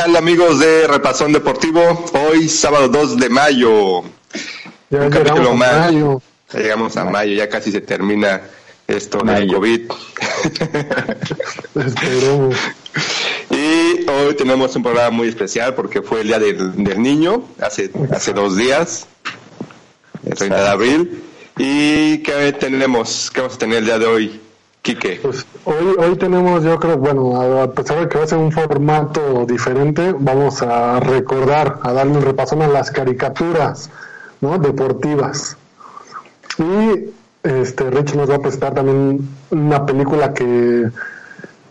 tal amigos de Repasón Deportivo? Hoy sábado 2 de mayo. Ya Un llegamos capítulo a más. mayo. Ya llegamos a mayo, ya casi se termina esto del. COVID. Y hoy tenemos un programa muy especial porque fue el Día del, del Niño, hace, hace dos días, el 30 de abril. ¿Y qué tenemos? ¿Qué vamos a tener el día de hoy, Quique? Pues hoy, hoy tenemos, yo creo, bueno, a, pesar de que va a ser un formato diferente, vamos a recordar, a darle un repasón a las caricaturas, ¿no? Deportivas. Y este Rich nos va a presentar también una película que,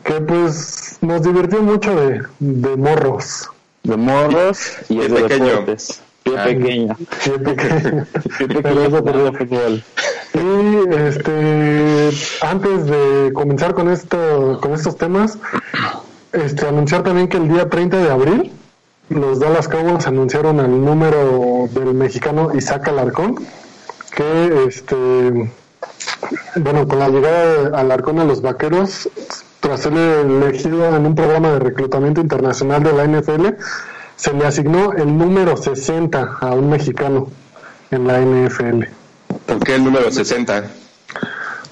que pues nos divirtió mucho de, de morros. De morros y Pie es de pequeño. deportes. Pie Ah. pequeño. Siempre que- Pie Pero pequeño eso por- jugando fútbol. Y este, antes de comenzar con esto, con estos temas, este, anunciar también que el día 30 de abril los Dallas Cowboys anunciaron al número del mexicano Isaac Alarcón, que este, bueno, con la llegada de Alarcón a los Vaqueros, tras ser elegido en un programa de reclutamiento internacional de la NFL, se le asignó el número 60 a un mexicano en la NFL. ¿Por qué el número 60?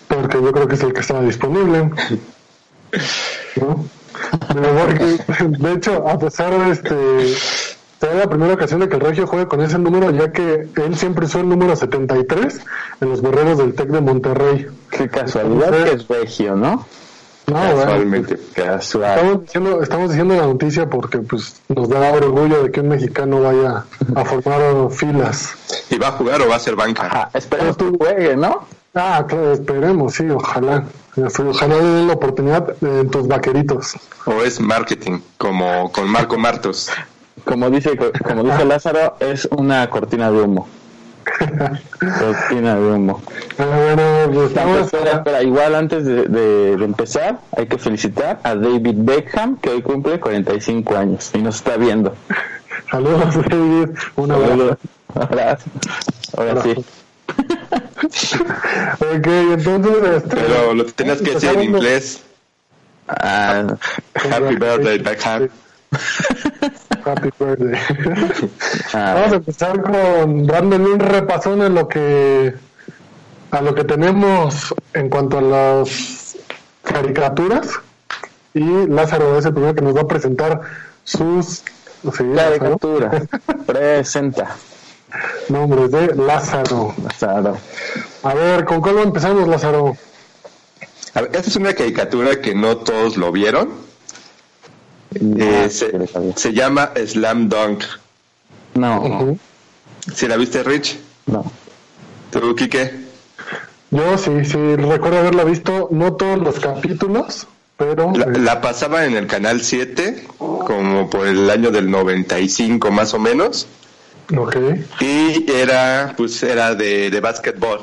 Porque yo creo que es el que estaba disponible. ¿No? De hecho, a pesar de este. Será la primera ocasión de que el Regio juegue con ese número, ya que él siempre usó el número 73 en los borreros del TEC de Monterrey. Qué casualidad que es regio, ¿no? No, bueno, Casualmente. Casual. estamos diciendo, estamos diciendo la noticia porque pues nos da orgullo de que un mexicano vaya a formar filas. ¿Y va a jugar o va a ser banca? Ajá, esperemos que juegue, ¿no? Ah, claro, esperemos, sí, ojalá. Ojalá le den la oportunidad eh, en tus vaqueritos. ¿O es marketing, como con Marco Martos? Como dice, como dice Lázaro, es una cortina de humo. Cortina de humo. Pero bueno, pues estamos... espera, espera, igual antes de, de- de empezar, hay que felicitar a David Beckham, que hoy cumple 45 años y nos está viendo. Saludos, David. Un abrazo. Abrazo. Ahora sí. Ok, entonces... Este, Pero lo tenías que decir en inglés. Ah, Happy birthday, Beckham. Happy birthday. ah, Vamos a empezar con dándole un repasón a lo que a lo que tenemos en cuanto a las caricaturas y Lázaro es el primero que nos va a presentar sus sí, Lázaro, caricatura. Presenta. nombres de Lázaro. Lázaro. A ver, ¿con cuál empezamos, Lázaro? A ver, esta es una caricatura que no todos lo vieron. Eh, Ah, se, se llama Slam Dunk. No. ¿Si la viste, Rich? no. ¿Tú, Quique? Yo sí, sí, recuerdo haberla visto, no todos los capítulos, pero La, eh, la pasaba en el canal 7, como por el año del 95 más o menos. ok. Y era, pues, era de, de básquetbol.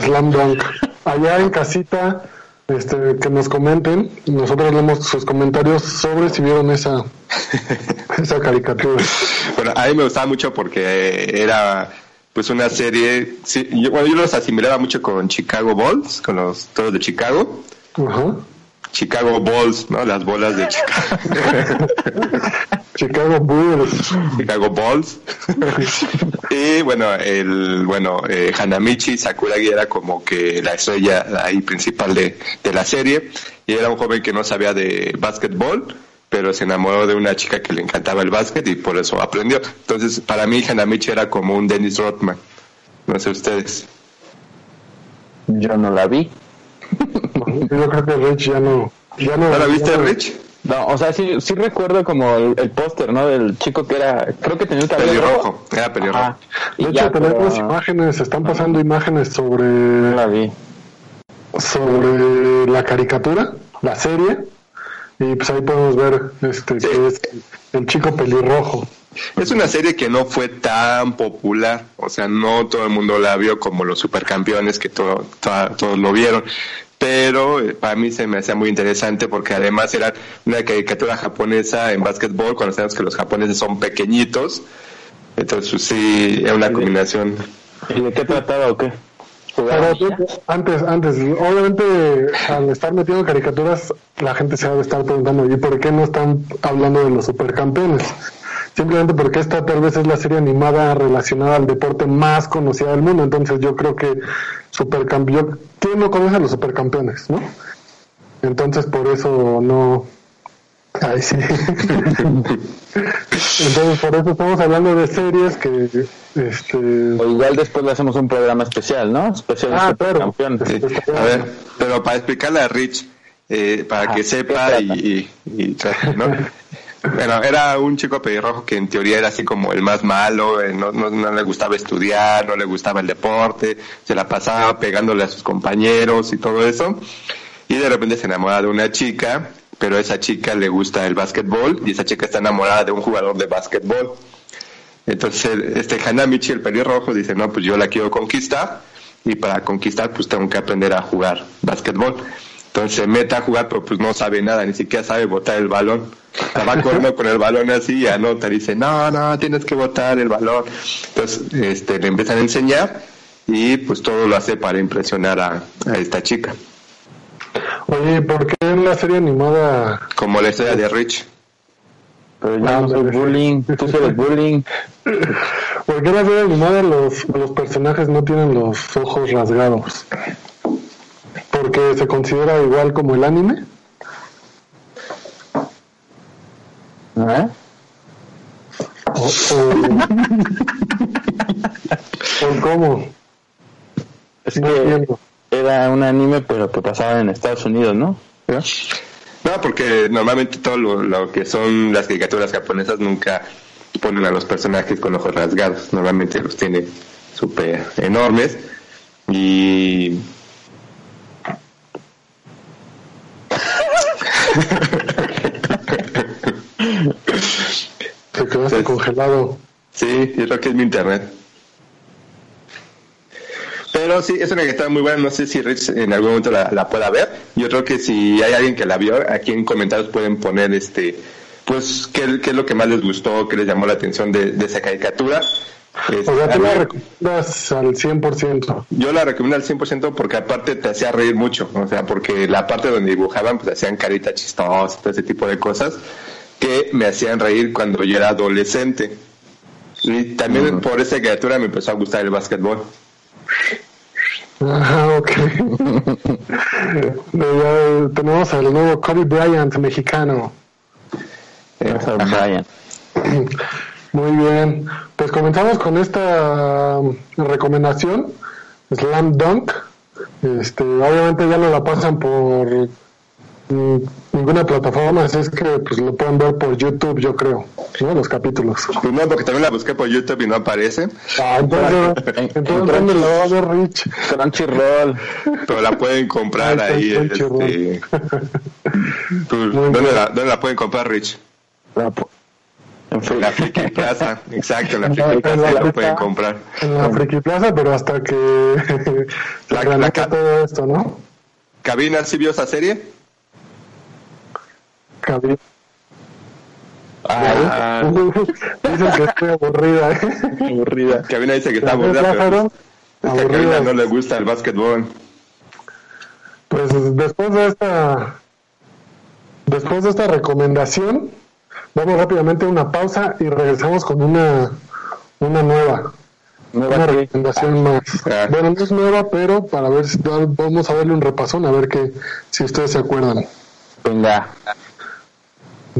Slam Dunk. Allá en casita, este, que nos comenten, nosotros leemos sus comentarios sobre si vieron esa, esa caricatura. Bueno, a mí me gustaba mucho porque eh, era pues una serie, sí, yo, bueno, yo los asimilaba mucho con Chicago Bulls, con los toros de Chicago. Ajá. Chicago Bulls, ¿no? Las bolas de Chicago. Chicago Bulls. Chicago Bulls. y bueno, el bueno eh, Hanamichi Sakuragi era como que la estrella ahí principal de, de la serie y era un joven que no sabía de básquetbol, pero se enamoró de una chica que le encantaba el básquet y por eso aprendió. Entonces, para mí Hanamichi era como un Dennis Rodman. No sé ustedes. Yo no la vi. Yo creo que Rich ya no. Ya no, ¿No la viste, ya no- Rich? No, o sea, sí, sí recuerdo como el, el póster, ¿no? Del chico que era, creo que tenía el cabello Pelirrojo, era pelirrojo. De hecho, ya, tenemos pero imágenes, están pasando imágenes no sobre, la vi. sobre la caricatura, la serie, y pues ahí podemos ver este Sí. que es el chico pelirrojo. Es una serie que no fue tan popular, o sea, no todo el mundo la vio como los supercampeones que todo, toda- todos lo vieron, pero eh, para mí se me hacía muy interesante porque además era una caricatura japonesa en básquetbol, cuando sabemos que los japoneses son pequeñitos, entonces pues, sí, era una combinación. ¿Y de qué trataba o qué? Pero antes, antes, obviamente al estar metiendo caricaturas, la gente se va a estar preguntando, ¿y por qué no están hablando de los supercampeones? Simplemente porque esta tal vez es la serie animada relacionada al deporte más conocida del mundo, entonces yo creo que supercampeón, ¿quién no conoce a los supercampeones, no? Entonces por eso no, Ay, sí. Entonces, por eso estamos hablando de series que. Este... O igual después le hacemos un programa especial, ¿no? Especial Ah, de claro. campeones. A ver, pero para explicarle a Rich, eh, para Ajá, que sepa ¿qué y, y, y- ¿no? Bueno, era un chico pelirrojo que en teoría era así como el más malo, eh, no, no, no le gustaba estudiar, no le gustaba el deporte, se la pasaba pegándole a sus compañeros y todo eso. Y de repente se enamora de una chica, pero esa chica le gusta el básquetbol y esa chica está enamorada de un jugador de básquetbol. Entonces este Hanamichi, el pelirrojo, dice, no, pues yo la quiero conquistar y para conquistar pues tengo que aprender a jugar básquetbol. Entonces se mete a jugar, pero pues no sabe nada, ni siquiera sabe botar el balón. Estaba corriendo con el balón así y anota, dice, no, no, tienes que botar el balón. Entonces este, le empiezan a enseñar y pues todo lo hace para impresionar a, a esta chica, Oye, ¿por qué en la serie animada como la historia de Rich. Pero yo no soy bullying, tú sí eres bullying. ¿Por qué en la serie animada los, los personajes no tienen los ojos rasgados? ¿Porque se considera igual como el anime? ¿Eh? ¿O, o, o cómo? Es que era un anime, pero que pasaba en Estados Unidos, ¿no? No, porque normalmente todo lo, lo que son las caricaturas japonesas nunca ponen a los personajes con ojos rasgados. Normalmente los tiene súper enormes y... Se quedaste Pues- congelado. Sí, yo creo que es mi internet. Pero sí, es una que está muy buena. No sé si Rich en algún momento la, la pueda ver. Yo creo que si hay alguien que la vio, aquí en comentarios pueden poner este, pues, qué, qué es lo que más les gustó, qué les llamó la atención de, de esa caricatura. Este, O sea, tú la recomiendas al 100%. yo la recomiendo al 100% porque aparte te hacía reír mucho, o sea, porque la parte donde dibujaban pues hacían caritas chistosas, todo ese tipo de cosas que me hacían reír cuando yo era adolescente. Y también por esa criatura me empezó a gustar el básquetbol. Ah, ok. Ya tenemos al nuevo Kobe Bryant mexicano. Eh. Brian. Muy bien. Pues comenzamos con esta um, recomendación, Slam Dunk. Este, obviamente ya no la pasan por ninguna plataforma, así es que pues lo pueden ver por YouTube, yo creo, ¿no? Los capítulos. Pues no, porque también la busqué por YouTube y no aparece, Ah, entonces, entonces ¿dónde lo va a ver Rich? Crunchyroll. pero la pueden comprar Ahí este, ¿dónde, la, ¿Dónde la pueden comprar, Rich? La En la. Friki Plaza, exacto, en la En Friki la Plaza la pueden comprar. En la Friki Plaza, pero hasta que La- la todo esto, ¿no? ¿Cabina sí vio esa serie? Cabi- Ah, Dicen que estoy aburrida, ¿eh? Aburrida. Cabina dice que está ¿Ya ves, aburrida, pero Lázaro? es que a Aburrida. Cabina no le gusta el básquetbol. Pues después de esta después de esta recomendación, vamos rápidamente a una pausa y regresamos con una una nueva, Nueva una que- recomendación más. Ah. Bueno, no es nueva, pero para ver si vamos a darle un repasón a ver que si ustedes se acuerdan. Venga.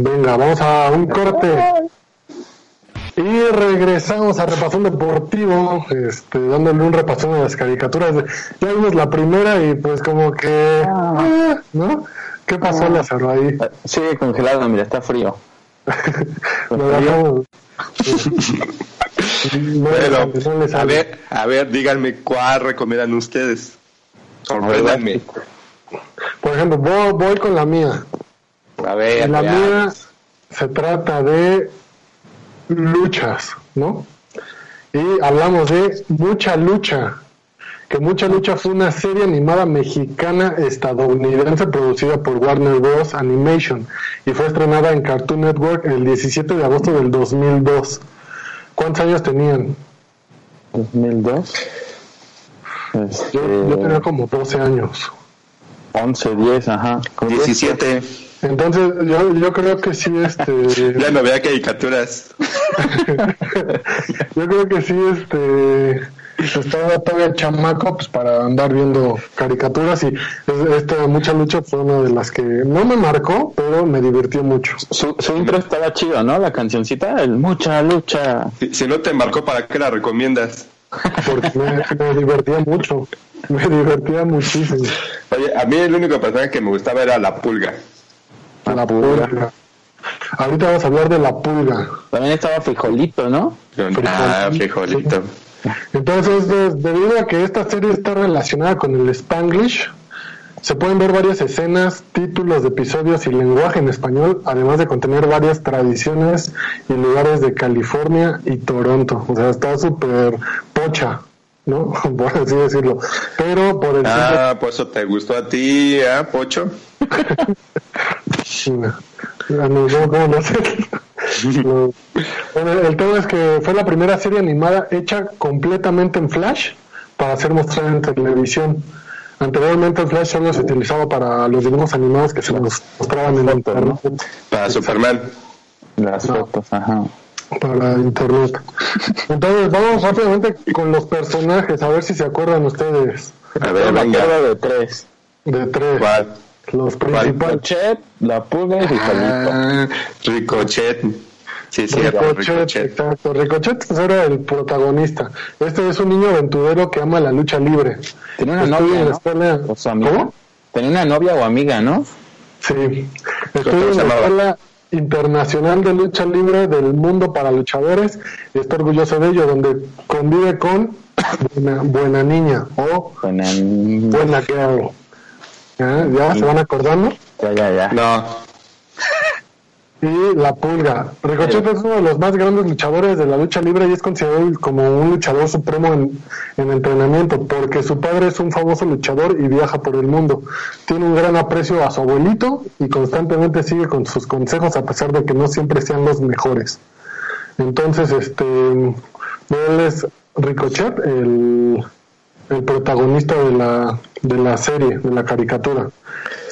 Venga, vamos a un corte. Y regresamos a Repasón Deportivo, este, dándole un repasón a las caricaturas. Ya vimos la primera y pues como que... ah, ¿No? ¿Qué pasó, Lázaro, ahí? Eh, Sigue congelado, mira, está frío. No le a ver, a ver, díganme cuál recomiendan ustedes. Sorpréndanme. Por ejemplo, voy, voy con la mía. A ver, La veamos. mía se trata de luchas, ¿no? Y hablamos de Mucha Lucha, que Mucha Lucha fue una serie animada mexicana estadounidense producida por Warner Bros. Animation y fue estrenada en Cartoon Network el 17 de agosto del 2002. ¿Cuántos años tenían? 2002. Este, Yo, yo tenía como 12 años. 11, 10, ajá. como 10, 17. Entonces, yo, yo creo que sí, este. Ya no vea caricaturas. yo creo que sí, este. Estaba todavía chamaco pues, para andar viendo caricaturas y es- esta mucha lucha fue una de las que no me marcó, pero me divirtió mucho. Su, su intro estaba chido, ¿no? La cancioncita, el mucha lucha. Si, si no te marcó, ¿para qué la recomiendas? porque me, me divertía mucho, me divertía muchísimo. Oye, a mí el único personaje que me gustaba era la pulga. La pulga. Ahorita vamos a hablar de la pulga. También estaba Frijolito, ¿no? Ah, frijolito. Entonces, de- debido a que esta serie está relacionada con el Spanglish, se pueden ver varias escenas, títulos de episodios y lenguaje en español, además de contener varias tradiciones y lugares de California y Toronto. O sea, está súper pocha, ¿no? Por así decirlo. Pero por el Ah, por eso te gustó a ti, ¿ah, Pocho? simple- Ah, no, no, ¿cómo no sé? No. Bueno, el tema es que fue la primera serie animada hecha completamente en Flash para ser mostrada en televisión. Anteriormente el Flash solo se utilizaba para los dibujos animados que se nos mostraban en internet. Para Superman. Las fotos, ajá. Para internet. Entonces vamos rápidamente con los personajes, a ver si se acuerdan ustedes. A ver, venga. de tres. De tres. ¿Cuál? Los principales. Ricochet, La Pulga y. Ah, Ricochet. Sí, sí, Ricochet, Ricochet. exacto. Ricochet pues, era el protagonista. Este es un niño aventurero que ama la lucha libre. Tenía una Estudia novia. O su amiga. ¿Cómo? Tenía una novia o amiga, ¿no? Sí. ¿Cómo Estudia en la escuela internacional de lucha libre del mundo para luchadores y está orgulloso de ello, donde convive con buena, buena niña o el... buena girl. ¿Ya? ¿Ya se van acordando? Ya, ya, ya. No, Y la pulga. Ricochet es uno de los más grandes luchadores de la lucha libre y es considerado como un luchador supremo en, en entrenamiento porque su padre es un famoso luchador y viaja por el mundo. Tiene un gran aprecio a su abuelito y constantemente sigue con sus consejos a pesar de que no siempre sean los mejores. Entonces, este, él es Ricochet, el, el protagonista de la, de la serie, de la caricatura,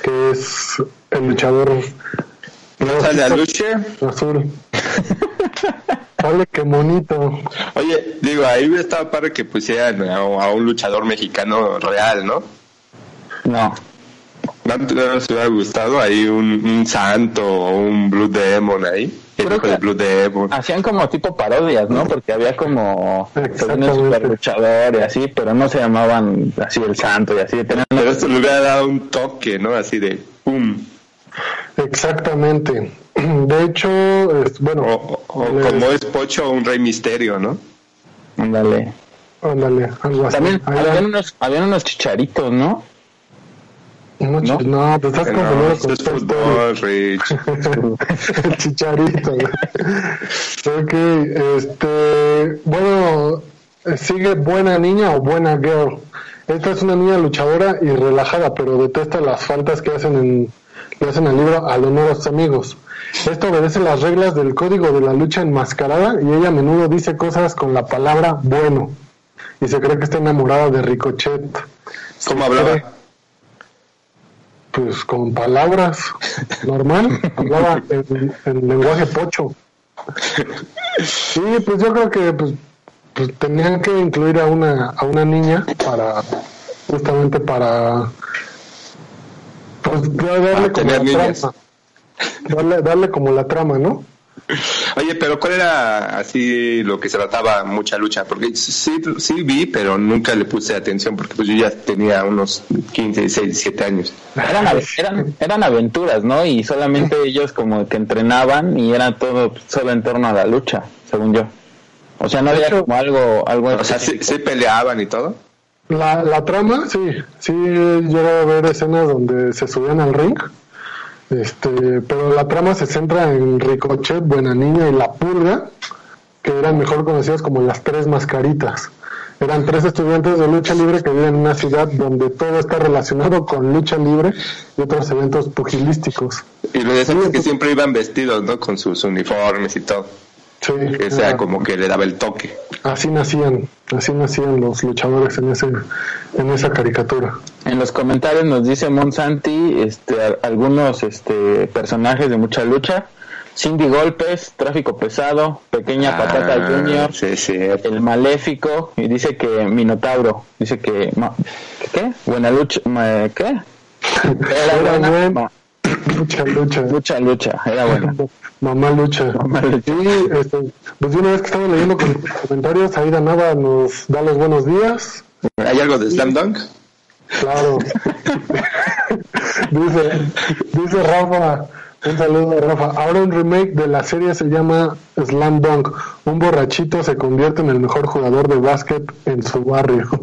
que es el luchador no sale a Luche. azul. Vale, qué bonito. Oye, digo, ahí estaba padre que pusieran a un luchador mexicano real, ¿no? No. ¿No te no les hubiera gustado ahí un, un santo o un Blue Demon ahí? Creo que- Blue Demon. Hacían como tipo parodias, ¿no? Porque había como un super luchador y así, pero no se llamaban así el santo y así. Tenían Pero esto le hubiera dado un toque, ¿no? Así de ¡pum! Exactamente. De hecho, es, bueno, O, o- les- como es Pocho, un rey misterio, ¿no? Ándale. ándale, algo así. También habían unos, habían unos chicharitos, ¿no? No, ¿no? no, te estás confundiendo con es fútbol, Rich. el chicharito. ok, este, bueno, sigue buena niña o buena girl. Esta es una niña luchadora y relajada, pero detesta las faltas que hacen en, le hacen al libro a sus amigos. Esto obedece las reglas del código de la lucha enmascarada y ella a menudo dice cosas con la palabra bueno. Y se cree que está enamorada de Ricochet. ¿Cómo hablaba? Pues con palabras normal, hablaba en, en lenguaje pocho. Sí, pues yo creo que pues, pues tenían que incluir a una a una niña para justamente para pues darle Para como la trama. Darle, darle como la trama, ¿no? Oye, pero ¿cuál era así lo que se trataba mucha lucha? Porque sí, sí vi, pero nunca le puse atención porque pues yo ya tenía unos 15, 16, 17 años. Eran, ave- eran, eran aventuras, ¿no? Y solamente ellos como que entrenaban y era todo solo en torno a la lucha, según yo. O sea, no había hecho- como algo, algo O sea, sí, sí peleaban y todo. La, la trama, sí, sí llegaba a ver escenas donde se subían al ring, este, pero la trama se centra en Ricochet, Buena Niña y La Pulga, que eran mejor conocidas como las tres mascaritas. Eran tres estudiantes de lucha libre que viven en una ciudad donde todo está relacionado con lucha libre y otros eventos pugilísticos. Y lo decían es que siempre iban vestidos, ¿no? Con sus uniformes y todo. Sí, que sea era- como que le daba el toque. así nacían, así nacían los luchadores en ese, en esa caricatura. En los comentarios nos dice Monsanti este, a- algunos este, personajes de mucha lucha. Cindy Golpes, Tráfico Pesado, Pequeña Patata Ah, Junior, Sí, sí. El Maléfico, y dice que Minotauro, dice que... ma- ¿Qué? Buena lucha, ma- ¿qué? Era Era buena, buen- ma- Mucha lucha. lucha, lucha, era buena. Mamá lucha. Mamá lucha. Y este, pues una vez que estamos leyendo comentarios, Aida Nava nos da los buenos días. ¿Hay algo de Slam Dunk? Claro. dice, dice Rafa, un saludo Rafa. Ahora un remake de la serie se llama Slam Dunk. Un borrachito se convierte en el mejor jugador de básquet en su barrio.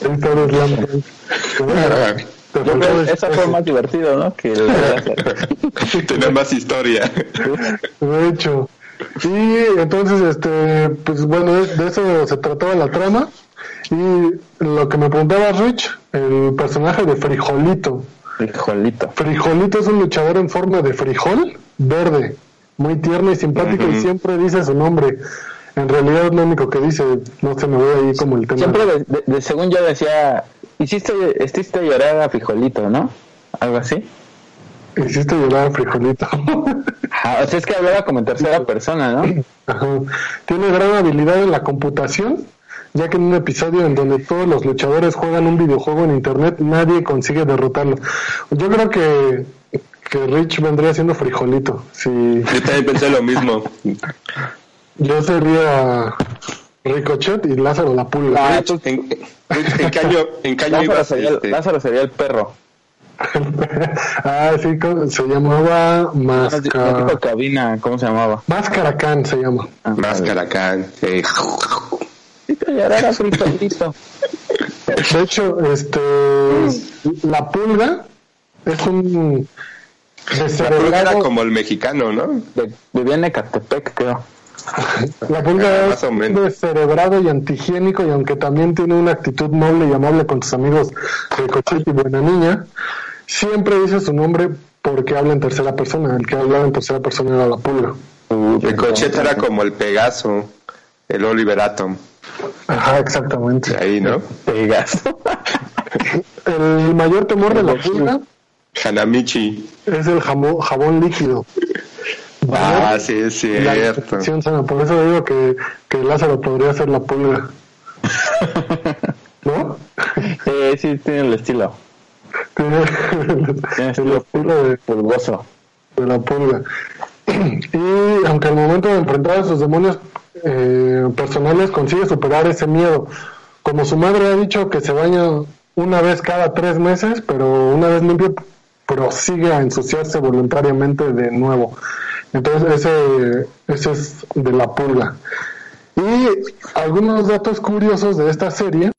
Slam Dunk. Yo creo que decir esa fue más divertido, ¿no? Que el Tiene más historia. De hecho. Y entonces, este, pues bueno, de, de eso se trataba la trama. Y lo que me preguntaba Rich, el personaje de Frijolito. Frijolito. Frijolito es un luchador en forma de frijol verde, muy tierno y simpático y siempre dice su nombre. En realidad es lo único que dice, no se me ve ahí como el tema. Siempre, de, de- de- según yo decía, hiciste, hiciste llorar a Frijolito, ¿no? Algo así. Hiciste llorar a Frijolito. Ah, o sea, es que hablaba como en tercera persona, ¿no? Ajá. Tiene gran habilidad en la computación, ya que en un episodio en donde todos los luchadores juegan un videojuego en internet, nadie consigue derrotarlo. Yo creo que, que Rich vendría siendo frijolito. Si Yo también pensé lo mismo. yo sería Ricochet y Lázaro la pulga. Ah, ¿En, ¿en qué año, en qué año Lázaro sería, el- este? Lázaro sería el perro. ah, sí, se llamaba No, no Máscara. cabina, ¿cómo se llamaba? Máscara Khan se llama. Ah, Máscara acá. sí. De hecho, este, la pulga es un La pulga era como el mexicano, ¿no? De- Vivía en Ecatepec, creo. La pulga es descerebrado y antihigiénico y aunque también tiene una actitud noble y amable con sus amigos Ricochet y Buena Niña, siempre dice su nombre porque habla en tercera persona. El que hablaba en tercera persona era la pulga. El cochete era como el Pegaso, el Oliver Atom. Ajá, exactamente. Ahí, ¿no? Pegaso. El mayor temor de la pulga Hanamichi. es el jamo- jabón líquido. Ah, sí, es la cierto. Por eso digo que, que Lázaro podría ser la pulga. ¿No? Sí, sí, tiene el estilo. Tiene el estilo estilo de, pulgoso. de la pulga. Y aunque al momento de enfrentar a sus demonios eh, personales consigue superar ese miedo. Como su madre ha dicho que se baña una vez cada tres meses, pero una vez limpio prosigue a ensuciarse voluntariamente de nuevo. Entonces ese, ese es de la pulga. Y algunos datos curiosos de esta serie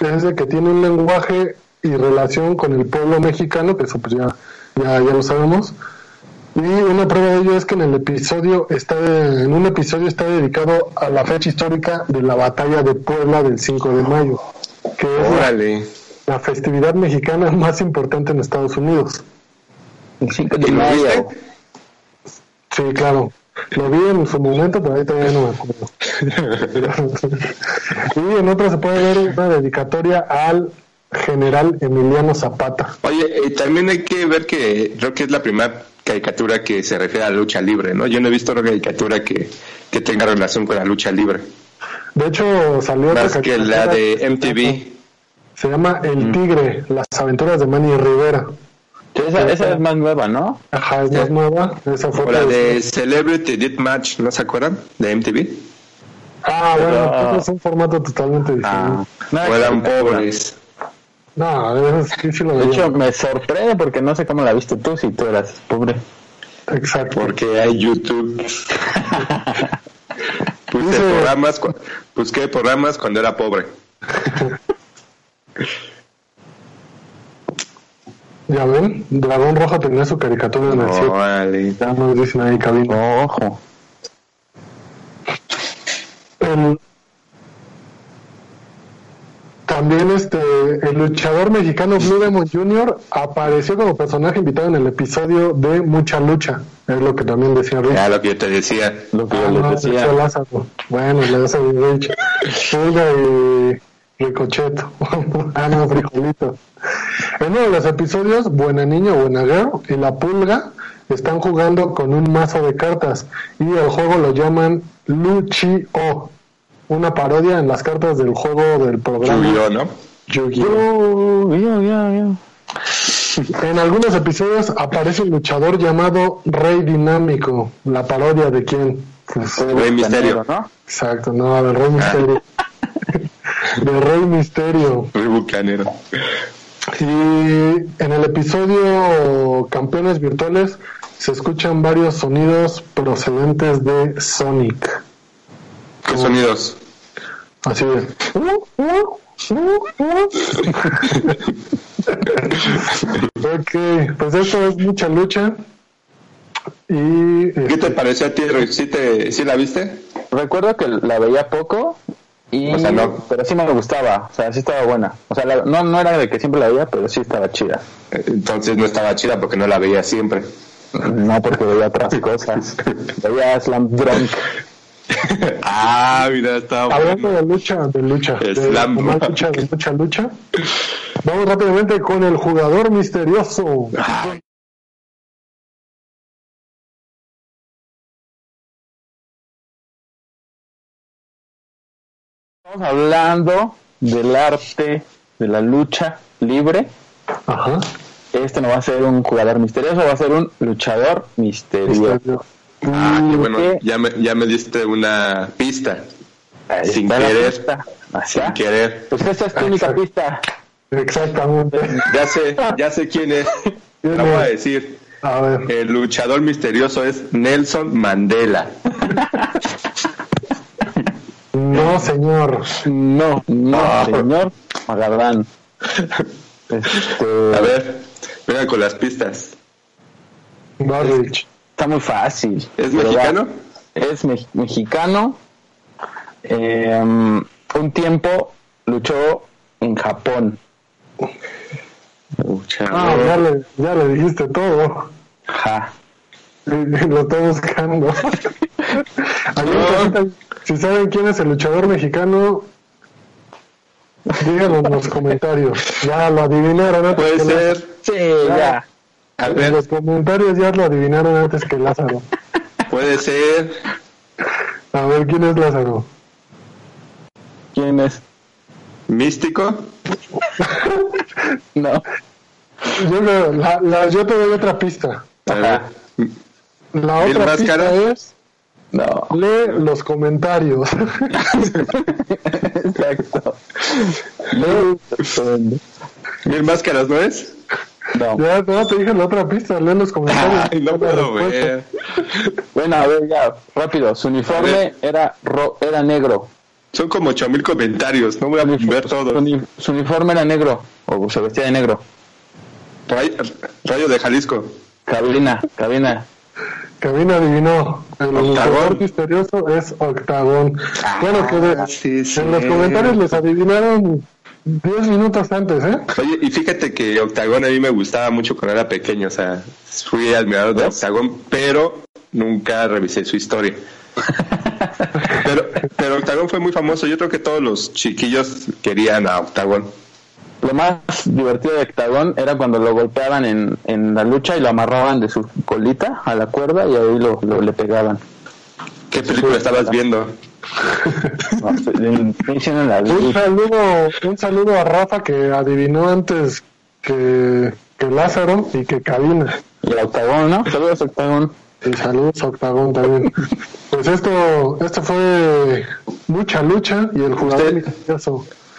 es de que tiene un lenguaje y relación con el pueblo mexicano, que eso pues ya, ya, ya lo sabemos. Y una prueba de ello es que en el episodio está de- en un episodio está dedicado a la fecha histórica de la batalla de Puebla del 5 de mayo, que es la, Órale. la festividad mexicana más importante en Estados Unidos. El 5 de ¿Y lo mayo. Sí, claro. Lo vi en su momento, pero ahorita ya no me acuerdo. y en otra se puede ver una dedicatoria al general Emiliano Zapata. Oye, eh, también hay que ver que creo que es la primera caricatura que se refiere a la lucha libre, ¿no? Yo no he visto una caricatura que, que tenga relación con la lucha libre. De hecho, salió otra Más que la de MTV. Se llama El Tigre, las aventuras de Manny Rivera. Sí, esa, esa es más nueva, ¿no? Ajá, es más nueva. Esa fue la de Celebrity Deathmatch, ¿no se acuerdan? De MTV. Ah, bueno, Pero- entonces es un formato totalmente diferente. Ah, no, eran es- pobres. No, es que sí lo De veía. hecho, me sorprende porque no sé cómo la viste tú si tú eras pobre. Exacto. Porque hay YouTube. Puse programas, busqué programas cuando era pobre. Ya ven, Dragón Rojo tenía su caricatura en el 7. Órale. Ya nos dicen ahí cabina. Ojo. El- También este, el luchador mexicano Blue Demon Jr. apareció como personaje invitado en el episodio de Mucha Lucha. Es lo que también decía Rich. Ya lo que yo te decía. Lo que Ah, yo no, decía. decía Lázaro. Bueno, le das a Rich. Pulga y Ricocheto. ah, no, frijolito. En uno de los episodios, Buena Niña, Buena Girl y la Pulga están jugando con un mazo de cartas y el juego lo llaman Luchi-O, una parodia en las cartas del juego del programa Yu-Gi-Oh, ¿no? Yu-Gi-Oh. Oh, ya. En algunos episodios aparece un luchador llamado Rey Dinámico. ¿La parodia de quién? Pues, Rey Misterio. ¿no? exacto, no, del Rey Misterio. del Rey Misterio. Rey Bucanero. Y en el episodio Campeones Virtuales se escuchan varios sonidos procedentes de Sonic. ¿Qué sonidos? Así de. ok, pues esto es mucha lucha. Y ¿Qué te este, pareció a ti, Rick? ¿Sí, te, ¿Sí la viste? Recuerdo que la veía poco, y, O sea, no. pero sí me gustaba, o sea, sí estaba buena. O sea, la- no, no era de que siempre la veía, pero sí estaba chida. Entonces no estaba chida porque no la veía siempre. No porque veía otras cosas. Veía Slam Drunk. ah, mira, estaba hablando bueno. de lucha, de lucha, de, Slam. lucha, de mucha lucha. Vamos rápidamente con el jugador misterioso. Estamos hablando del arte de la lucha libre. Ajá. Este no va a ser un jugador misterioso, va a ser un luchador misterioso. Misterio. Ah, qué bueno. ¿Qué? Ya me, ya me diste una pista. Ahí Sin querer. pista. Sin querer. Pues esta es tu única pista. Exactamente. Ya sé, ya sé quién es. ¿Quién La voy a decir. A ver. El luchador misterioso es Nelson Mandela. No, señor. No, no, Ah. señor Magadán. Este, A ver, venga con las pistas. Barrich. Está muy fácil. ¿Es mexicano? va- Es me- mexicano. Eh, un tiempo luchó en Japón. Ah, ya le, ya le dijiste todo. Ajá. Lo estoy buscando. Alguna cosita, si saben quién es el luchador mexicano, díganlo en los comentarios. Ya lo adivinaron antes Puede que ser. Sí, ya. A Lázaro. En ver, los comentarios ya lo adivinaron antes que Lázaro. puede ser. A ver, ¿quién es Lázaro? ¿Quién es? Místico. No. Yo, la, la- yo te doy otra pista. A ver. La ¿Mil otra pista es No. lee los comentarios. Exacto. No. Mil máscaras, ¿no es? No. ya no, te dije la otra pista, lee los comentarios. Ay, no puedo ver. Bueno, a ver, ya, rápido. Su uniforme era ro- era negro. Son como ocho mil comentarios. No voy a ver Su, todos. uni- su uniforme era negro. O se vestía de negro. Ray- Rayo de Jalisco. Cabina, cabina. Cabina adivinó. El Octagón. misterioso es Octagón. bueno, que de- Ah, sí, sí. en los comentarios les adivinaron 10 minutos antes, ¿eh? Oye, y fíjate que Octagón a mí me gustaba mucho cuando era pequeño, o sea, fui admirador de Octagón, pero nunca revisé su historia. pero, pero Octagón fue muy famoso, yo creo que todos los chiquillos querían a Octagón. Lo más divertido de Octagón era cuando lo golpeaban en, en la lucha y lo amarraban de su colita a la cuerda y ahí lo, lo- le pegaban. ¿Qué película estabas viendo? No, Un saludo, un saludo a Rafa que adivinó antes que, que Lázaro y que Cabina. Y Octagón, ¿no? Saludos, Octagón. Y saludos a Octagón también. Pues esto, esto fue mucha lucha y el jugador.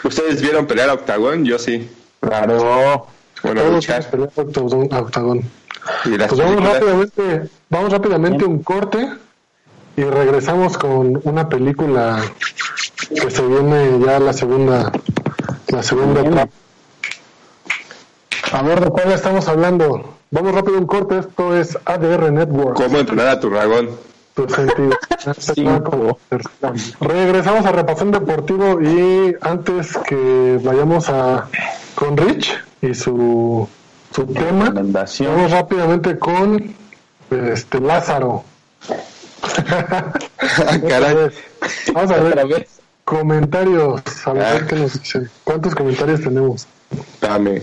¿Ustedes vieron pelear a Octagón? Yo sí. Claro. Bueno, Todos luchar. peleado a Octagón- a Octagón. Y las Pues vamos rápidamente, vamos rápidamente a un corte y regresamos con una película que se viene ya la segunda, la segunda etapa. A ver, ¿de cuál estamos hablando? Vamos rápido a un corte, esto es ADR Network, ¿Cómo entrenar a tu dragón? Regresamos a Repasón Deportivo y antes que vayamos a con Rich y su, su tema, vamos rápidamente con este Lázaro. Vamos a ver. Comentarios. A ver ah. qué nos dice. ¿Cuántos comentarios tenemos? Dame.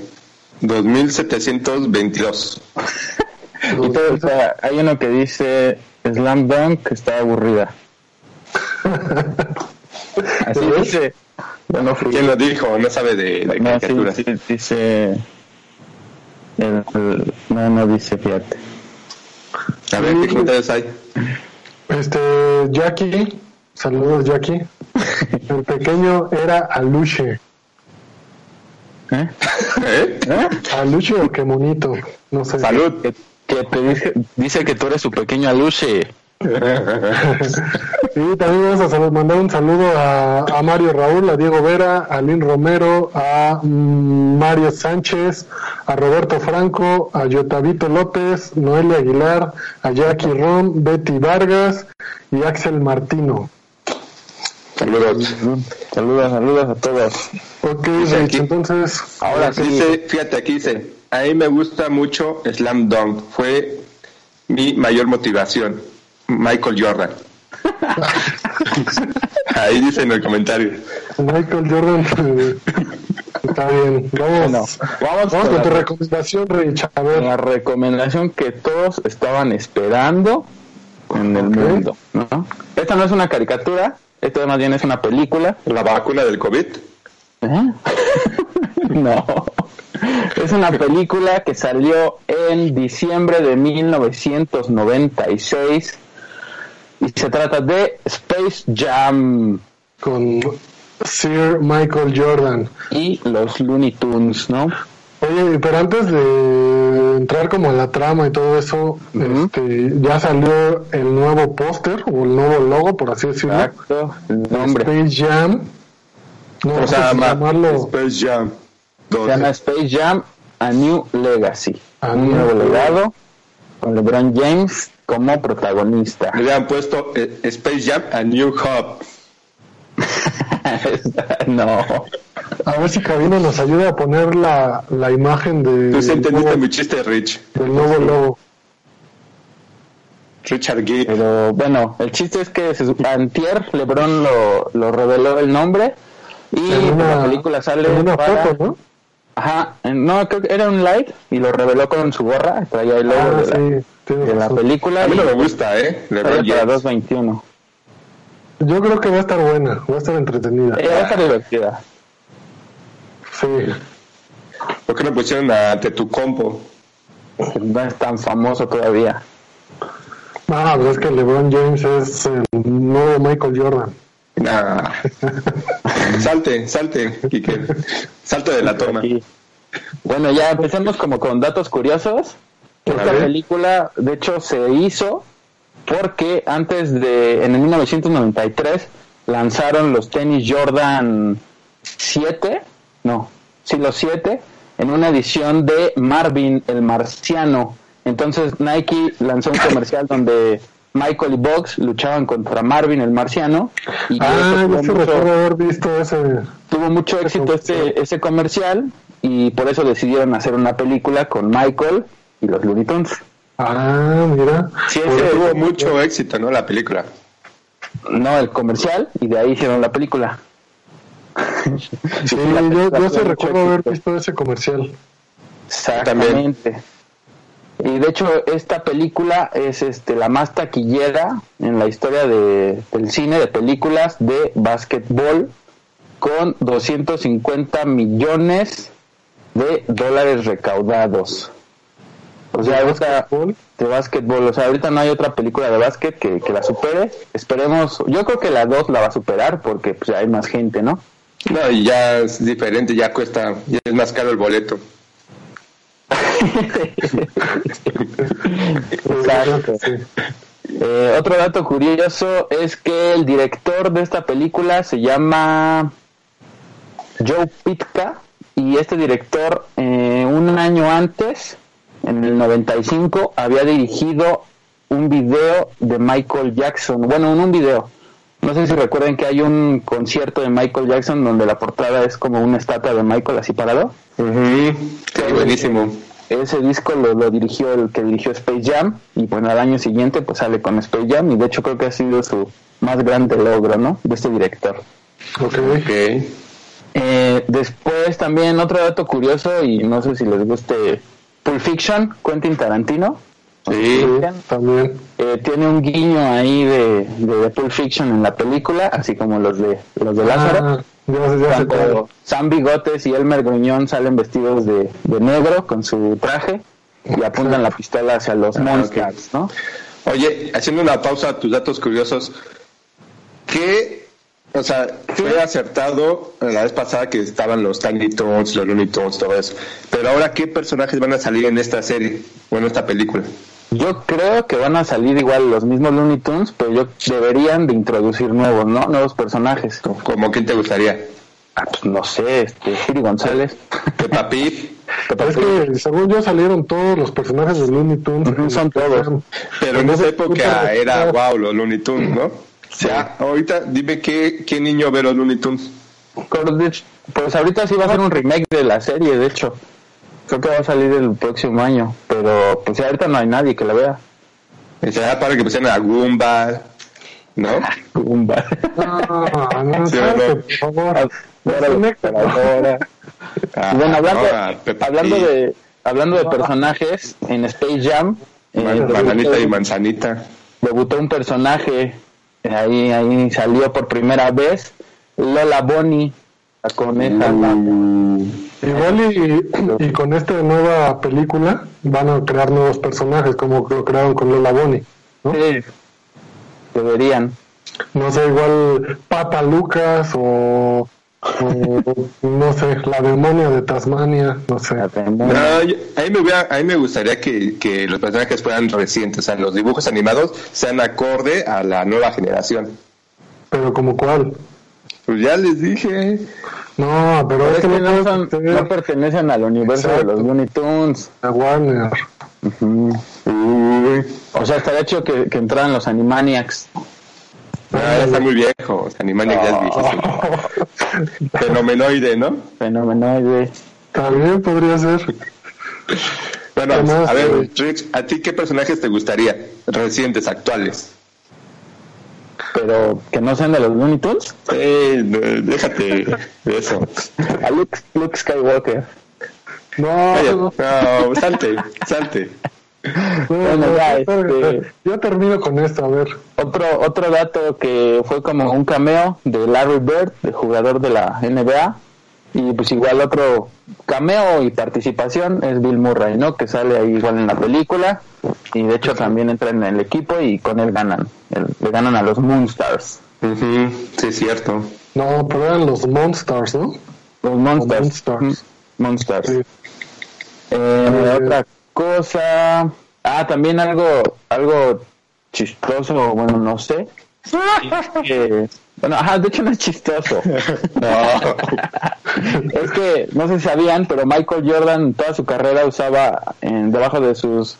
2722. y todo, o sea, hay uno que dice Slam Dunk está aburrida. Así dice. No, ¿Quién lo dijo? No sabe de la no, sí, dice. no, no dice, fíjate. A ver, ¿qué comentarios hay? Este, Jackie, saludos Jackie. El pequeño era Aluche. ¿Eh? ¿Eh? ¿Eh? Aluche o qué monito, no sé. Salud. Que, te dice, dice que tú eres su pequeño Aluche. sí, también vamos a mandar un saludo a, Mario Raúl, a Diego Vera, a Lynn Romero, a mm, Mario Sánchez, a Roberto Franco, a Yotavito López, Noelia Aguilar, a Jackie Ron, Betty Vargas y Axel Martino. Saludos. Saludos, saludos a todos. Ok, entonces. Ahora sí, dice, fíjate aquí dice, a mí me gusta mucho Slam Dunk, fue mi mayor motivación. Michael Jordan. Ahí dice en el comentario. Michael Jordan. Está bien. Vamos, vamos, con, tu recomendación, Rich. La recomendación que todos estaban esperando en el mundo. ¿no? Esta no es una caricatura, esto más bien es una película. ¿La vacuna del COVID? ¿Eh? no. Es una película que salió en diciembre de 1996 y se trata de Space Jam. Con Sir Michael Jordan. Y los Looney Tunes, ¿no? Oye, pero antes de entrar como en la trama y todo eso, este, ya salió el nuevo póster o el nuevo logo, por así decirlo. Exacto, el nombre. Space Jam. No, o sea, llamarlo... Space Jam. Se llama Space Jam A New Legacy. un nuevo legado con LeBron James como protagonista. Le han puesto eh, Space Jam A New Hub. no. A ver si Cabino nos ayuda a poner la, la imagen de. Tú sí entendiste mi chiste, Rich. Del nuevo logo. Richard Gere. Pero bueno, el chiste es que Antier LeBron lo, lo reveló el nombre y la película sale. En una foto, ¿no? Ajá, no, creo que era un live y lo reveló con su gorra, traía el logo ah, de, la, de la, película. A mí no me gusta, ¿eh? LeBron para 221. Yo creo que va a estar buena, va a estar entretenida. Eh, va a estar divertida. Sí. ¿Por qué no pusieron a tu compo? No es tan famoso todavía. Ah, pero es que LeBron James es el nuevo Michael Jordan. Nah. salte, salte, Kike. Salte de la toma. Bueno, ya empecemos como con datos curiosos. Esta película, de hecho, se hizo porque antes de, en el 1993, lanzaron los tenis Jordan 7, no, sí, los 7, en una edición de Marvin el Marciano. Entonces Nike lanzó un comercial donde Michael y Box luchaban contra Marvin el Marciano. Y ah, yo sí recuerdo haber visto ese. Tuvo mucho éxito este, ese comercial y por eso decidieron hacer una película con Michael y los Looney Tunes. Ah, mira. Sí, ese tuvo mucho éxito, ¿no? La película. No, el comercial y de ahí hicieron la película. sí, yo, yo sí recuerdo haber visto ese comercial. Exactamente. Y de hecho esta película es este la más taquillera en la historia de, del cine de películas de básquetbol con 250 millones de dólares recaudados. O sea, ¿De básquetbol? de básquetbol. O sea, ahorita no hay otra película de básquet que, que la supere. Esperemos, yo creo que la 2 la va a superar porque pues, hay más gente, ¿no? No, y ya es diferente, ya cuesta, ya es más caro el boleto. Eh, otro dato curioso es que el director de esta película se llama Joe Pitka y este director eh, un año antes, en el 95, había dirigido un video de Michael Jackson. Bueno, en un video. No sé si recuerden que hay un concierto de Michael Jackson donde la portada es como una estatua de Michael así parado. buenísimo. Ese disco lo, lo, dirigió el que dirigió Space Jam y bueno, al año siguiente pues sale con Space Jam y de hecho creo que ha sido su más grande logro, ¿no? De este director. Ok. okay. Eh, después también otro dato curioso y no sé si les guste Pulp Fiction, Quentin Tarantino. Sí, también. Eh, tiene un guiño ahí de, de, Pulp Fiction en la película, así como los de los de Lázaro. Ah, ya, Sam Bigotes y Elmer Gruñón salen vestidos de, de negro con su traje y apuntan la pistola hacia los ah, monsters, ¿no? Oye, haciendo una pausa a tus datos curiosos, ¿qué o sea, fue acertado la vez pasada que estaban los Tiny Toons, los Looney Tunes, todo eso. Pero ahora, ¿qué personajes van a salir en esta serie o en esta película? Yo creo que van a salir igual los mismos Looney Tunes, pero yo deberían de introducir nuevos, ¿no? Nuevos personajes. ¿Cómo quién te gustaría? Ah, pues no sé, este, Siri González. Peppa Pig. es que según yo salieron todos los personajes de Looney Tunes. son todos. Pero en esa época era wow los Looney Tunes, ¿no? sea, ahorita dime qué, qué niño ve los Looney Tunes. Pues ahorita sí va a ser un remake de la serie, de hecho. Creo que va a salir el próximo año, pero pues ahorita no hay nadie que la vea. Sea, para que pusieran a Goomba, ¿no? Goomba. No, no, sí, por favor. Ah, bueno, hablando, hablando de hablando de personajes en Space Jam, eh, manzanita y manzanita. Debutó un personaje ahí, ahí salió por primera vez Lola Bonnie, la coneja. Mm. Igual y, con esta nueva película van a crear nuevos personajes como lo crearon con Lola Bonnie. ¿no? Sí, deberían. No sé, igual Papa Lucas o no sé, la demonia de Tasmania, no sé. a, mí me a mí me gustaría que, los personajes fueran recientes, o sea, los dibujos animados sean acorde a la nueva generación. ¿Pero como cuál? Pues ya les dije. No, pero, es, que no, pertenecen al universo de los Looney Tunes. A Warner. O sea, estaría hecho que, que entraran los Animaniacs. Ah, está muy viejo. Animaniacs ya es viejísimo. Fenomenoide, ¿no? Fenomenoide. También podría ser. Bueno, a ver, Rich, ¿a ti qué personajes te gustaría? Recientes, actuales. Pero que no sean de los Looney Tunes. Sí, déjate de eso. A Luke, Luke Skywalker. No, no, salte, salte. Bueno, ya, este, yo termino con esto, a ver. Otro, otro dato que fue como un cameo de Larry Bird, de jugador de la NBA. Y pues igual otro cameo y participación es Bill Murray, ¿no? Que sale ahí igual en la película. Y de hecho también entra en el equipo y con él ganan. le ganan a los Moonstars. Sí, es cierto. No, pero eran los Monsters, ¿no? Los Monsters. Monsters. Monsters. Eh, eh, otra cosa. Ah, también algo, algo chistoso, bueno, no sé. bueno, ajá, de hecho no es chistoso. No. es que, no sé si sabían, pero Michael Jordan toda su carrera usaba en, debajo de sus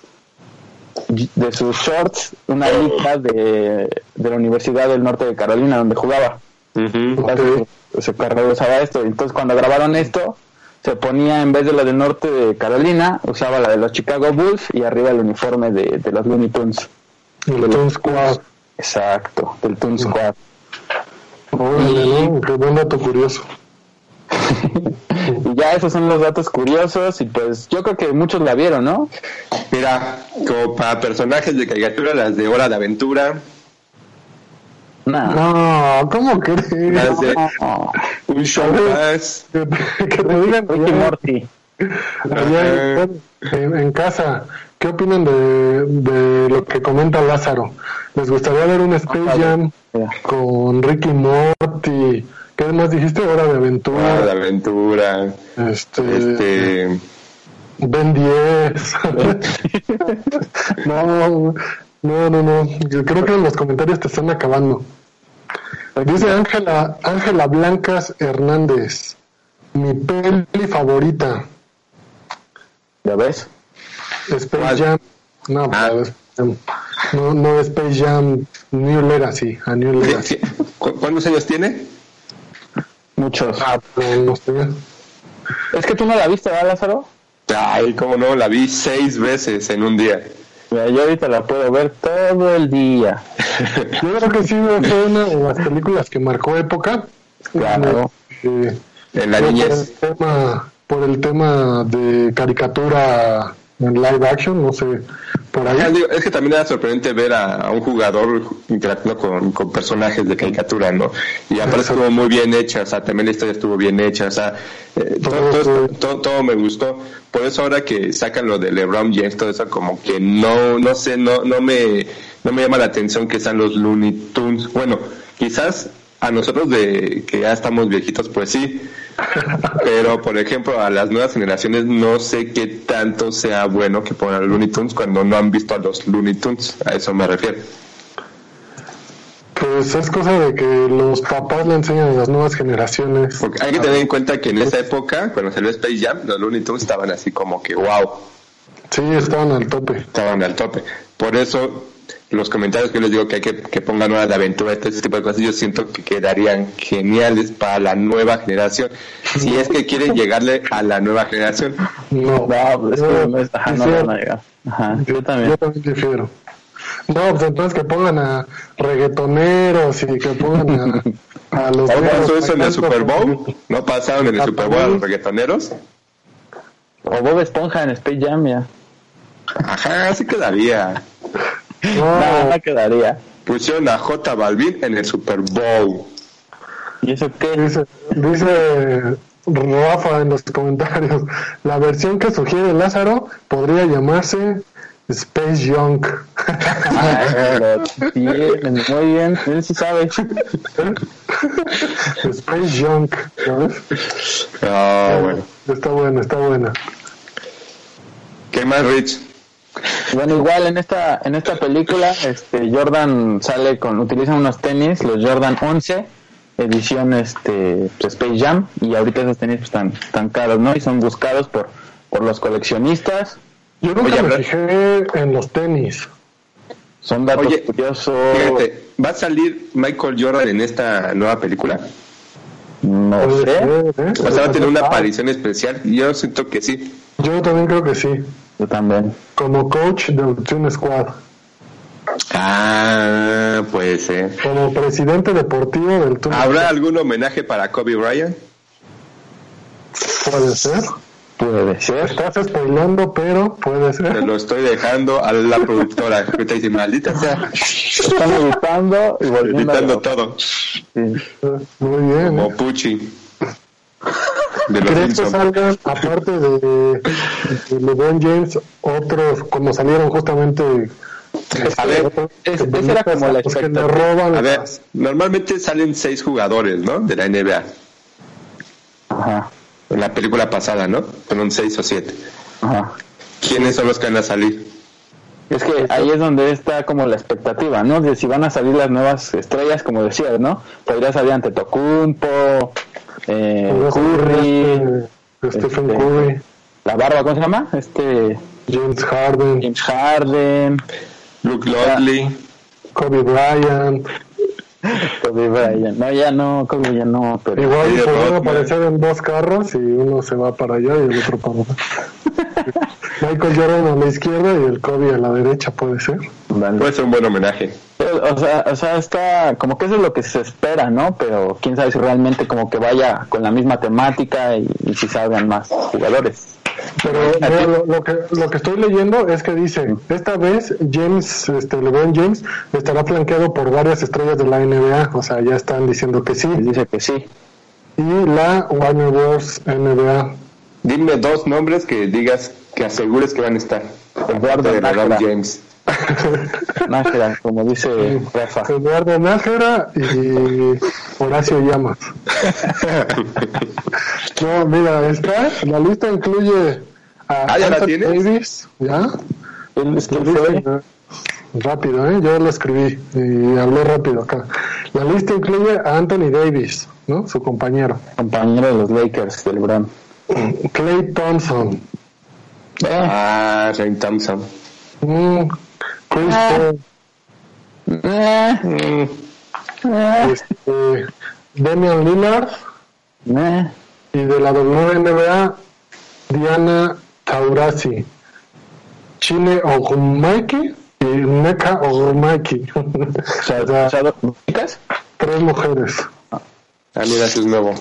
de sus shorts una lista de, de la Universidad del Norte de Carolina donde jugaba. su carrera usaba esto. Entonces cuando grabaron esto, se ponía en vez de la del norte de Carolina, usaba la de los Chicago Bulls y arriba el uniforme de, los Looney Tunes. El Toon Squad. Exacto, del Toon Squad. Qué buen dato curioso. y ya esos son los datos curiosos y pues yo creo que muchos la vieron, ¿no? Mira, como para personajes de caricatura, las de Hora de Aventura, no, ¿cómo crees? Un show más. Que, te digan Ricky Morty. en, casa, ¿qué opinan de, de lo que comenta Lázaro? ¿Les gustaría ver un Space Jam con Ricky Morty? ¿Qué más dijiste? Hora de aventura. Hora de aventura. Este. este... Ben 10. no, no, no, no. Creo que los comentarios te están acabando. Dice Ángela Ángela Blancas Hernández. Mi peli favorita. ¿Ya ves? Space Jam. No, ah. No, no Space Jam New Legacy, a New Legacy. ¿Cuántos años tiene? Muchos. Ah, pues, no sé. Es que tú no la viste, ¿verdad, Lázaro? Ay, cómo no, la vi seis veces en un día. Mira, yo ahorita la puedo ver todo el día. Yo creo que sí fue una de las películas que marcó época. Claro. Eh, En la por niñez. el tema, por el tema de caricatura en live action, no sé, por digo, es que también era sorprendente ver a, a un jugador interactuando con, con personajes de caricatura, ¿no? Y aparte Eso. estuvo muy bien hecha, o sea, también la historia estuvo bien hecha, o sea, eh, todo, Todo todo- todo me gustó. Por eso ahora que sacan lo de LeBron James, todo eso como que no, no sé, no, no me, no me llama la atención que sean los Looney Tunes. Bueno, quizás a nosotros de que ya estamos viejitos, pues sí. Pero, por ejemplo, a las nuevas generaciones no sé qué tanto sea bueno que pongan Looney Tunes cuando no han visto a los Looney Tunes. A eso me refiero. Pues es cosa de que los papás le enseñan a las nuevas generaciones. Porque hay que tener en cuenta que en esa época, cuando salió Space Jam, los Looney Tunes estaban así como que wow, Sí, estaban al tope. estaban al tope. Por eso, los comentarios que les digo que hay que, que pongan horas de aventura, este tipo de cosas, yo siento que quedarían geniales para la nueva generación. Si es que quieren llegarle a la nueva generación. No, No, es que yo no, es- ajá, no van a llegar. Ajá, yo también. Yo también difiero. No, pues entonces que pongan a reggaetoneros y que pongan a, a los... ¿No negros pasó eso en el Super Bowl? ¿No pasaron en el Super Bowl a los reggaetoneros? O Bob Esponja en Space Jam, ya. Ajá, así quedaría. No quedaría. Pusieron a J Balvin en el Super Bowl. ¿Y eso qué? dice, dice Rafa en los comentarios, la versión que sugiere Lázaro podría llamarse Space. Ay, tienen, muy bien, él sí sabe. Space Junk, ¿sabes? Ah, bueno. Está buena, está buena. ¿Qué más, Rich? Bueno, igual en esta en esta película, este Jordan sale con utiliza unos tenis, los Jordan 11 edición este pues, Space Jam y ahorita esos tenis pues, están tan caros, ¿no? Y son buscados por por los coleccionistas. Yo nunca Oye, me fijé en los tenis. Son datos Oye, curiosos. Fíjate, ¿va a salir Michael Jordan en esta nueva película? No sé, ¿eh? O sea, va a tener una aparición especial. Yo siento que sí. Yo también creo que sí. Yo también. Como coach del Tune Squad. Ah, puede ser. Como presidente deportivo del Tune ¿Habrá algún homenaje para Kobe Bryant? Puede ser. Puede ser. Estás spoilando, pero puede Se ser. lo estoy dejando a la productora. Que te dice, maldita sea, Están editando y volviendo editando todo. Sí. Muy bien. Como ¿eh? Pucci. De los ¿Crees que salgan, aparte de, de LeBron James, otros, como salieron justamente... A ver, otros es- que esa era como la le expectativa. roban A ver, las- normalmente salen seis jugadores, ¿no? De la NBA. Ajá. En la película pasada, ¿no? Fueron seis o siete. Ajá. ¿Quiénes son los que van a salir? Es que ahí es donde está como la expectativa, ¿no? De si van a salir las nuevas estrellas, como decías, ¿no? Podría salir ante Tocumpo, eh, Curry, este, Stephen este, Curry, la barba, ¿cómo se llama? Este, James Harden, James Harden, Luke Longley. Kobe Bryant. Kobe Bryant. No, ya no, Kobe ya no, pero Igual Rodman. aparecer en dos carros y uno se va para allá y el otro para acá. Michael Jordan a la izquierda y el Kobe a la derecha, puede ser. Vale. Puede ser un buen homenaje. Pero, o sea, o sea, está como que eso es lo que se espera, ¿no? Pero quién sabe si realmente como que vaya con la misma temática y, y si salgan más jugadores. Pero mira, lo, lo que, lo que estoy leyendo es que dice, esta vez James, este, LeBron James estará flanqueado por varias estrellas de la NBA, o sea, ya están diciendo que sí. Y dice que sí. Y la Warner Bros. NBA. Dime dos nombres que digas que asegures que van a estar. Eduardo de Nájera. James. Nájera, como dice Rafa. Eduardo Nájera y Horacio Llamas. No, mira, está, la lista incluye a Ah, ¿ya la Anthony tienes? Davis, ¿ya? Él lista, rápido, ¿eh? Yo lo escribí y hablé rápido acá. La lista incluye a Anthony Davis, ¿no? Su compañero. compañero de los Lakers, del Brown. Clay Thompson, Ah, Rain Thompson. mm, Chris Ah. Paul, Eh. Este, Damian Lillard. Eh. Y de la WNBA, Diana Taurasi. Chile Ogumaki y Meca Ogumaki. o sea, tres mujeres. Ah, mira, eso es nuevo.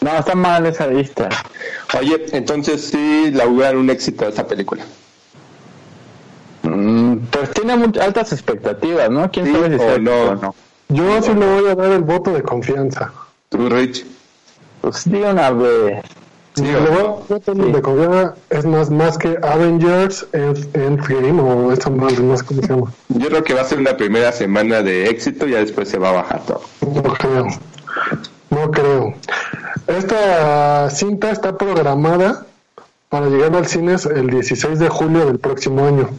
No, está mal esa lista. Oye, entonces sí la un éxito esta película. Mm, pues tiene altas expectativas, ¿no? ¿Quién sabe si o no? no? Yo sí le voy a dar el voto de confianza. ¿Tú, Rich? Pues di una vez. Sí, voto de confianza es más, más que Avengers Endgame o esto más, más ¿cómo se llama? Yo creo que va a ser una primera semana de éxito y ya después se va a bajar todo. No creo. No creo. Esta cinta está programada para llegar al cine el 16 de julio del próximo año.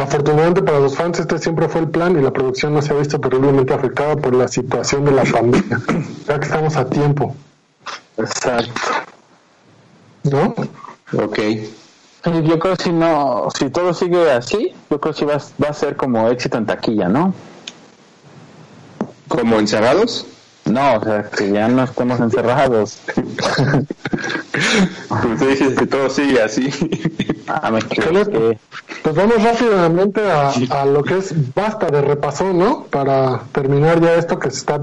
Afortunadamente para los fans este siempre fue el plan y la producción no se ha visto terriblemente afectada por la situación de la pandemia, ya que estamos a tiempo. Exacto. ¿No? Ok. Yo creo que si no, si todo sigue así, yo creo que va, va a ser como éxito en taquilla, ¿no? ¿Como encerrados? No, o sea, que ya no estemos encerrados. Usted dice que todo sigue así. Ah, me Pues vamos rápidamente a, lo que es basta de repaso, ¿no? Para terminar ya esto que está,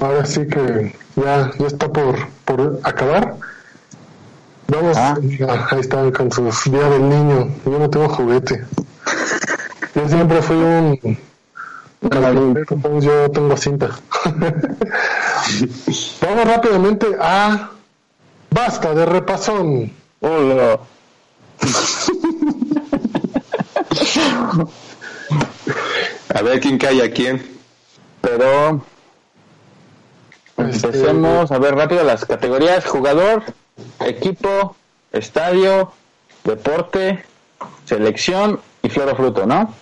ahora sí que ya, ya está por, por acabar. Vamos, ah. ahí están con sus Día del Niño. Yo no tengo juguete. Yo siempre fui un yo tengo cinta. Vamos rápidamente a Basta de repasón. Hola. a ver quién cae a quién. Pero empecemos a ver rápido las categorías: jugador, equipo, estadio, deporte, selección y flor o fruto, ¿no?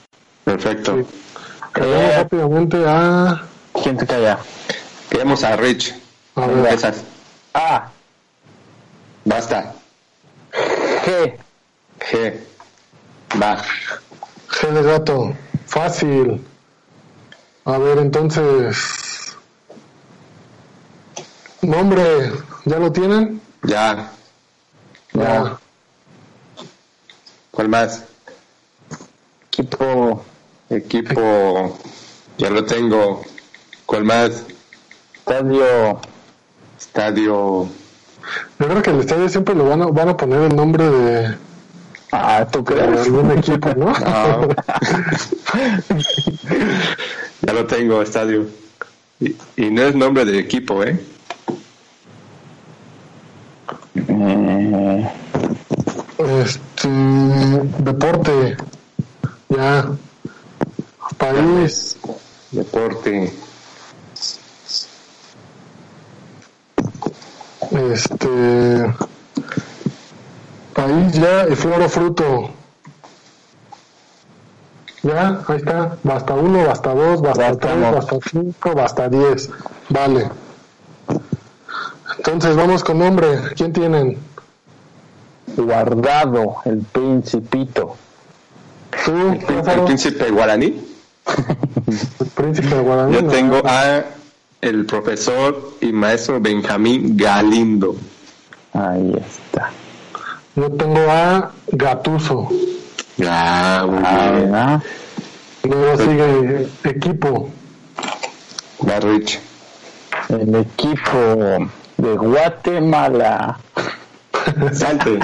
Perfecto. Eh, rápidamente a. ¿Quién te calla? Queremos a Rich. A ver. A. Basta. G. G. Va. G de gato. Fácil. A ver, entonces. Nombre, ¿ya lo tienen? Ya. Ya. ¿Cuál más? Equipo. Equipo, ya lo tengo. ¿Cuál más? Estadio. Estadio. Yo creo que el estadio siempre lo van a, van a poner el nombre de. Ah, ¿tú crees? algún equipo, ¿no? ya lo tengo, estadio. Y, y, no es nombre de equipo, ¿eh? eh este. Deporte. Ya. País. Deporte. Este. País ya y flor o fruto. Ya, ahí está. Basta uno, basta dos, basta tres, basta cinco, basta diez. Vale. Entonces vamos con nombre. ¿Quién tienen? Guardado, el principito. ¿Tú, el príncipe guaraní? El príncipe de Yo tengo a el profesor y maestro Benjamín Galindo. Ahí está. Yo tengo a Gatuso. Ah, muy ah, Luego sigue equipo. Barrich. El equipo de Guatemala. Salte.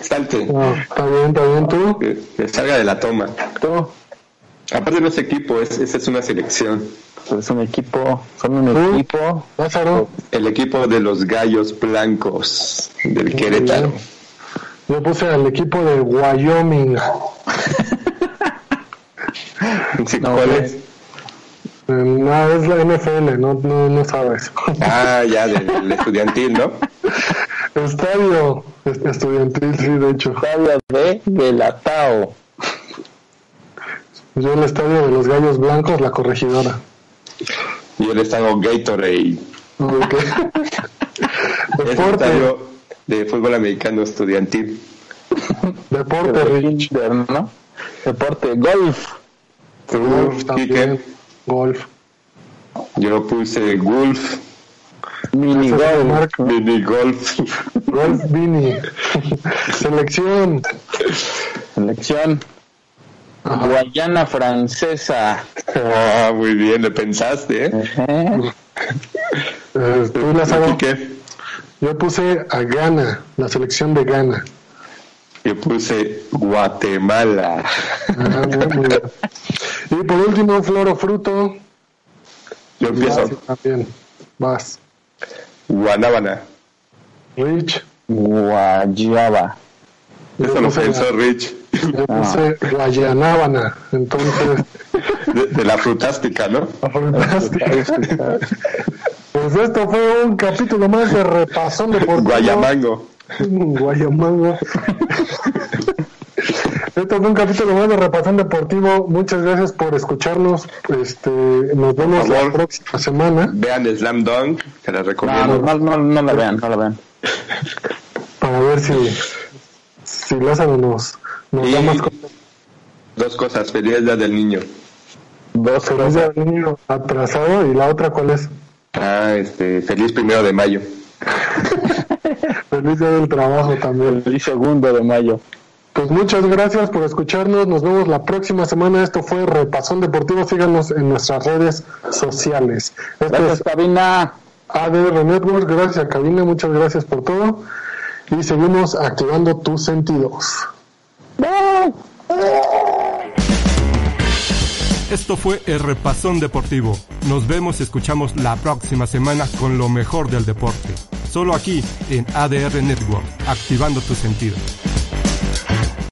Salte. está bien, está bien tú. Que, salga de la toma. Tú. Aparte no es equipo, es, esa es una selección. Es un equipo, son un equipo. El equipo de los gallos blancos del Querétaro. Yo puse al equipo de Wyoming. ¿Cuál es? Eh, no, es la NFL, no, no, no sabes. Ah, ya, del, estudiantil, ¿no? Estadio estudiantil, sí, de hecho. Estadio de Delatao. Yo el estadio de los Gallos Blancos, la corregidora. Y el estadio Gatorade. Okay. Deporte. de fútbol americano estudiantil. Deporte, ¿no? Deporte, golf. Golf también. Golf. Yo puse golf. Mini golf. Mini golf. Golf mini. Selección. Selección. Guayana francesa. Ah, muy bien, le pensaste, ¿eh? eh ¿Tú la qué? Yo puse a Ghana, la selección de Ghana. Yo puse Guatemala. Ah, y por último, flor o fruto. Yo empiezo. también. Vas. Guanábana. Rich. Guayaba. Eso lo pensó Rich. Yo puse ah. Guayanábana. Entonces. De, la frutástica, ¿no? La frutástica. pues esto fue un capítulo más de repasón de por Guayamango. Guayamango. Esto fue un capítulo más de Repasón Deportivo. Muchas gracias por escucharnos. Este, nos vemos la próxima semana. Vean Slam Dunk, que les recomiendo. No, no, no, la vean, no la vean. Para ver si, si Lázaro nos, nos da más. Dos cosas. Feliz Día del Niño. Dos Feliz Día del Niño atrasado. ¿Y la otra cuál es? Ah, este, feliz primero de mayo. feliz Día del Trabajo también. Feliz segundo de mayo. Pues muchas gracias por escucharnos. Nos vemos la próxima semana. Esto fue Repasón Deportivo. Síganos en nuestras redes sociales. gracias, Cabina. ADR Network. Gracias, Cabina. Muchas gracias por todo. Y seguimos activando tus sentidos. Esto fue el Repasón Deportivo. Nos vemos y escuchamos la próxima semana con lo mejor del deporte. Solo aquí en ADR Network, activando tus sentidos.